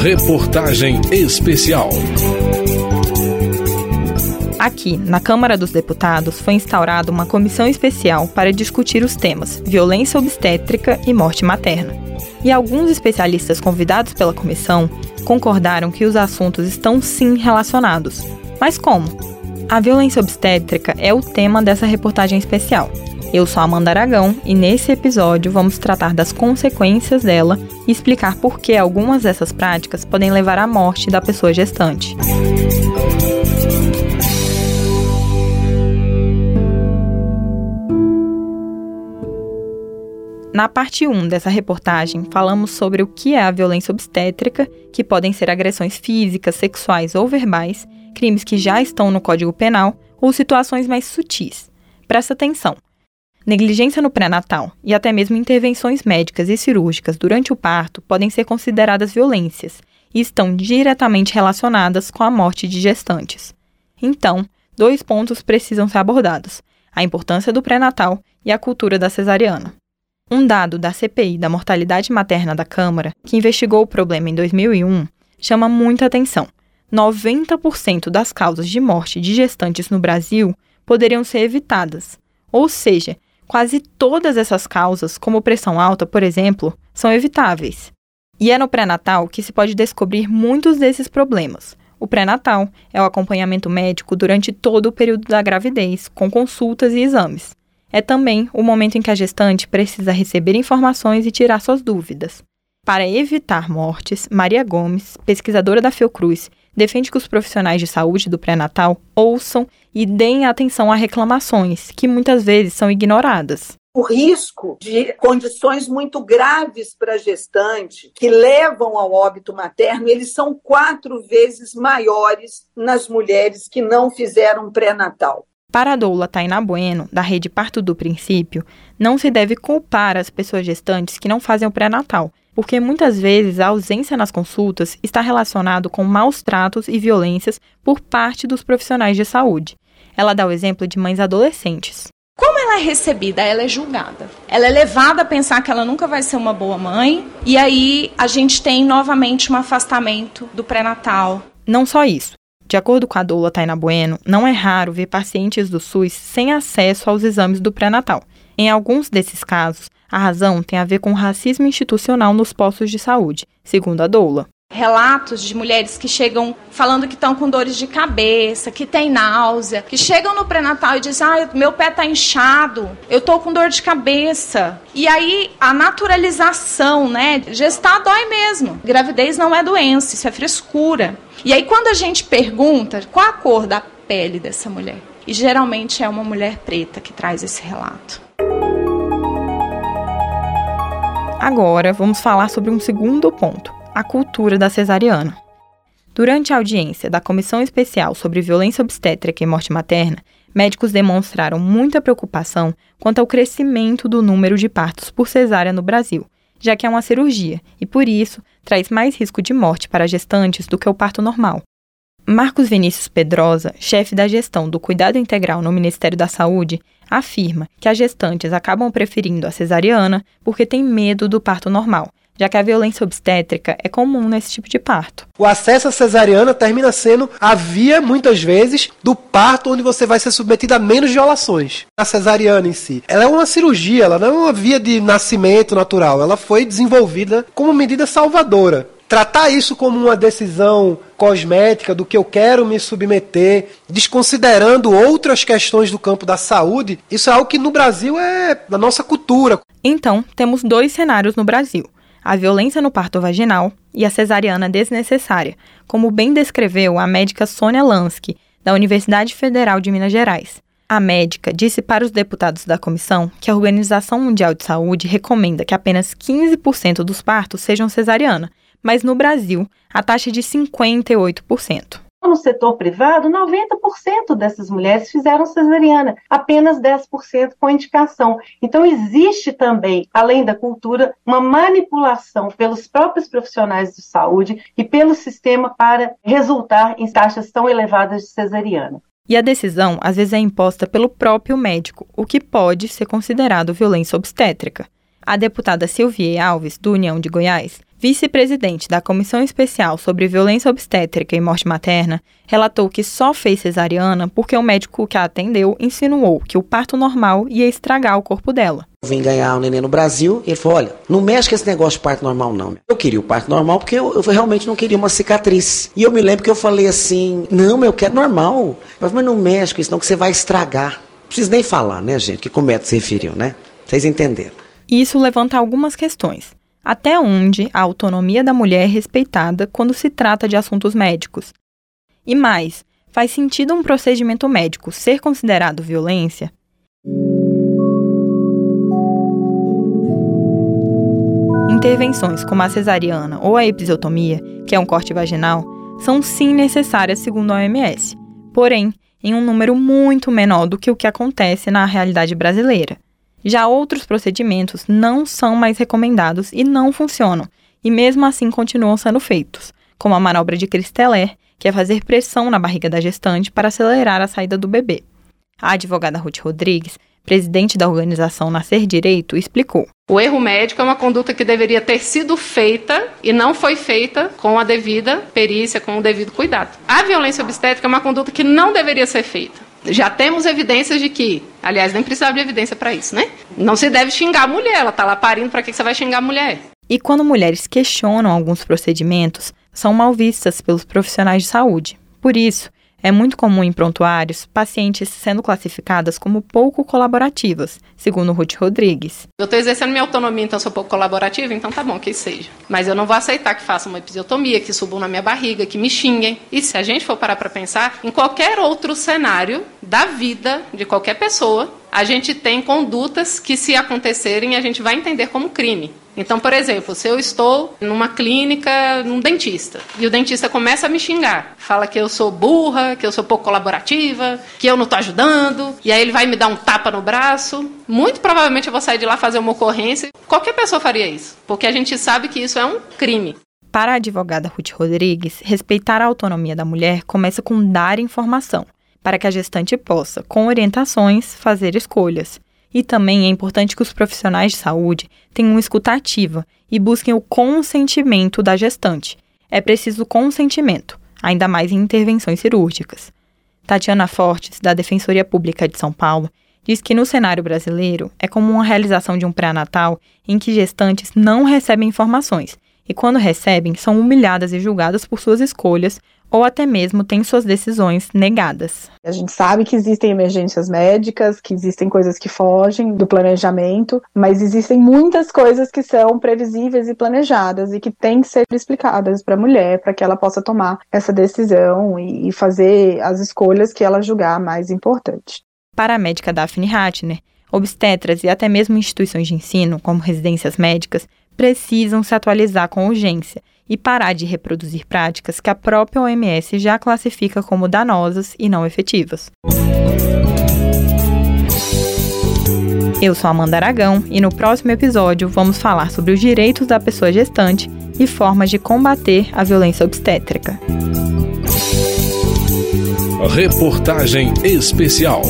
Reportagem Especial. Aqui, na Câmara dos Deputados, foi instaurada uma comissão especial para discutir os temas violência obstétrica e morte materna. E alguns especialistas convidados pela comissão concordaram que os assuntos estão sim relacionados. Mas como? A violência obstétrica é o tema dessa reportagem especial. Eu sou Amanda Aragão e nesse episódio vamos tratar das consequências dela e explicar por que algumas dessas práticas podem levar à morte da pessoa gestante. Na parte 1 dessa reportagem, falamos sobre o que é a violência obstétrica, que podem ser agressões físicas, sexuais ou verbais, crimes que já estão no Código Penal ou situações mais sutis. Presta atenção! Negligência no pré-natal e até mesmo intervenções médicas e cirúrgicas durante o parto podem ser consideradas violências e estão diretamente relacionadas com a morte de gestantes. Então, dois pontos precisam ser abordados: a importância do pré-natal e a cultura da cesariana. Um dado da CPI da mortalidade materna da Câmara, que investigou o problema em 2001, chama muita atenção. 90% das causas de morte de gestantes no Brasil poderiam ser evitadas. Ou seja, Quase todas essas causas, como pressão alta, por exemplo, são evitáveis. E é no pré-natal que se pode descobrir muitos desses problemas. O pré-natal é o acompanhamento médico durante todo o período da gravidez, com consultas e exames. É também o momento em que a gestante precisa receber informações e tirar suas dúvidas. Para evitar mortes, Maria Gomes, pesquisadora da Fiocruz, defende que os profissionais de saúde do pré-natal ouçam e deem atenção a reclamações, que muitas vezes são ignoradas o risco de condições muito graves para a gestante que levam ao óbito materno, eles são quatro vezes maiores nas mulheres que não fizeram pré-natal. Para a doula Tainá Bueno, da rede Parto do Princípio, não se deve culpar as pessoas gestantes que não fazem o pré-natal, porque muitas vezes a ausência nas consultas está relacionado com maus tratos e violências por parte dos profissionais de saúde. Ela dá o exemplo de mães adolescentes. Como ela é recebida? Ela é julgada. Ela é levada a pensar que ela nunca vai ser uma boa mãe, e aí a gente tem novamente um afastamento do pré-natal. Não só isso. De acordo com a doula Taina Bueno, não é raro ver pacientes do SUS sem acesso aos exames do pré-natal. Em alguns desses casos, a razão tem a ver com o racismo institucional nos postos de saúde, segundo a doula relatos de mulheres que chegam falando que estão com dores de cabeça, que tem náusea, que chegam no pré-natal e dizem: "Ah, meu pé está inchado, eu estou com dor de cabeça". E aí a naturalização, né? Gestar dói mesmo. Gravidez não é doença, isso é frescura. E aí quando a gente pergunta qual a cor da pele dessa mulher, e geralmente é uma mulher preta que traz esse relato. Agora vamos falar sobre um segundo ponto a cultura da cesariana. Durante a audiência da Comissão Especial sobre Violência Obstétrica e Morte Materna, médicos demonstraram muita preocupação quanto ao crescimento do número de partos por cesárea no Brasil, já que é uma cirurgia e, por isso, traz mais risco de morte para gestantes do que o parto normal. Marcos Vinícius Pedrosa, chefe da gestão do cuidado integral no Ministério da Saúde, afirma que as gestantes acabam preferindo a cesariana porque têm medo do parto normal, já que a violência obstétrica é comum nesse tipo de parto. O acesso à cesariana termina sendo a via, muitas vezes, do parto onde você vai ser submetido a menos violações. A cesariana em si, ela é uma cirurgia, ela não é uma via de nascimento natural, ela foi desenvolvida como medida salvadora tratar isso como uma decisão cosmética do que eu quero me submeter, desconsiderando outras questões do campo da saúde, isso é algo que no Brasil é da nossa cultura. Então, temos dois cenários no Brasil a violência no parto vaginal e a cesariana desnecessária, como bem descreveu a médica Sônia Lansky, da Universidade Federal de Minas Gerais. A médica disse para os deputados da comissão que a Organização Mundial de Saúde recomenda que apenas 15% dos partos sejam cesariana, mas no Brasil a taxa é de 58%. No setor privado, 90% dessas mulheres fizeram cesariana, apenas 10% com indicação. Então, existe também, além da cultura, uma manipulação pelos próprios profissionais de saúde e pelo sistema para resultar em taxas tão elevadas de cesariana. E a decisão, às vezes, é imposta pelo próprio médico, o que pode ser considerado violência obstétrica. A deputada Silvia Alves, do União de Goiás, vice-presidente da Comissão Especial sobre Violência Obstétrica e Morte Materna, relatou que só fez cesariana porque o médico que a atendeu insinuou que o parto normal ia estragar o corpo dela. Eu vim ganhar o neném no Brasil e ele falou: olha, não mexe com esse negócio de parto normal, não. Eu queria o parto normal porque eu, eu realmente não queria uma cicatriz. E eu me lembro que eu falei assim: não, eu quero normal. Mas, mas não mexe com isso, não, que você vai estragar. Não precisa nem falar, né, gente? Que como médico se referiu, né? Vocês entenderam. Isso levanta algumas questões. Até onde a autonomia da mulher é respeitada quando se trata de assuntos médicos? E mais, faz sentido um procedimento médico ser considerado violência? Intervenções como a cesariana ou a episiotomia, que é um corte vaginal, são sim necessárias segundo a OMS, porém em um número muito menor do que o que acontece na realidade brasileira. Já outros procedimentos não são mais recomendados e não funcionam, e mesmo assim continuam sendo feitos, como a manobra de Cristeller, que é fazer pressão na barriga da gestante para acelerar a saída do bebê. A advogada Ruth Rodrigues, presidente da organização Nascer Direito, explicou. O erro médico é uma conduta que deveria ter sido feita e não foi feita com a devida perícia, com o devido cuidado. A violência obstétrica é uma conduta que não deveria ser feita já temos evidências de que, aliás, nem precisava de evidência para isso, né? Não se deve xingar a mulher, ela tá lá parindo, para que você vai xingar a mulher? E quando mulheres questionam alguns procedimentos, são mal vistas pelos profissionais de saúde. Por isso, é muito comum em prontuários pacientes sendo classificadas como pouco colaborativas, segundo Ruth Rodrigues. Eu estou exercendo minha autonomia, então sou pouco colaborativa, então tá bom que seja. Mas eu não vou aceitar que façam uma episiotomia, que subam na minha barriga, que me xinguem. E se a gente for parar para pensar, em qualquer outro cenário da vida de qualquer pessoa, a gente tem condutas que, se acontecerem, a gente vai entender como crime. Então, por exemplo, se eu estou numa clínica, num dentista, e o dentista começa a me xingar, fala que eu sou burra, que eu sou pouco colaborativa, que eu não estou ajudando, e aí ele vai me dar um tapa no braço, muito provavelmente eu vou sair de lá fazer uma ocorrência. Qualquer pessoa faria isso, porque a gente sabe que isso é um crime. Para a advogada Ruth Rodrigues, respeitar a autonomia da mulher começa com dar informação, para que a gestante possa, com orientações, fazer escolhas. E também é importante que os profissionais de saúde tenham escuta ativa e busquem o consentimento da gestante. É preciso consentimento, ainda mais em intervenções cirúrgicas. Tatiana Fortes, da Defensoria Pública de São Paulo, diz que no cenário brasileiro é comum a realização de um pré-natal em que gestantes não recebem informações e, quando recebem, são humilhadas e julgadas por suas escolhas ou até mesmo têm suas decisões negadas. A gente sabe que existem emergências médicas, que existem coisas que fogem do planejamento, mas existem muitas coisas que são previsíveis e planejadas e que têm que ser explicadas para a mulher, para que ela possa tomar essa decisão e fazer as escolhas que ela julgar mais importante. Para a médica Daphne Ratner, obstetras e até mesmo instituições de ensino, como residências médicas, precisam se atualizar com urgência e parar de reproduzir práticas que a própria OMS já classifica como danosas e não efetivas. Eu sou Amanda Aragão e no próximo episódio vamos falar sobre os direitos da pessoa gestante e formas de combater a violência obstétrica. Reportagem especial.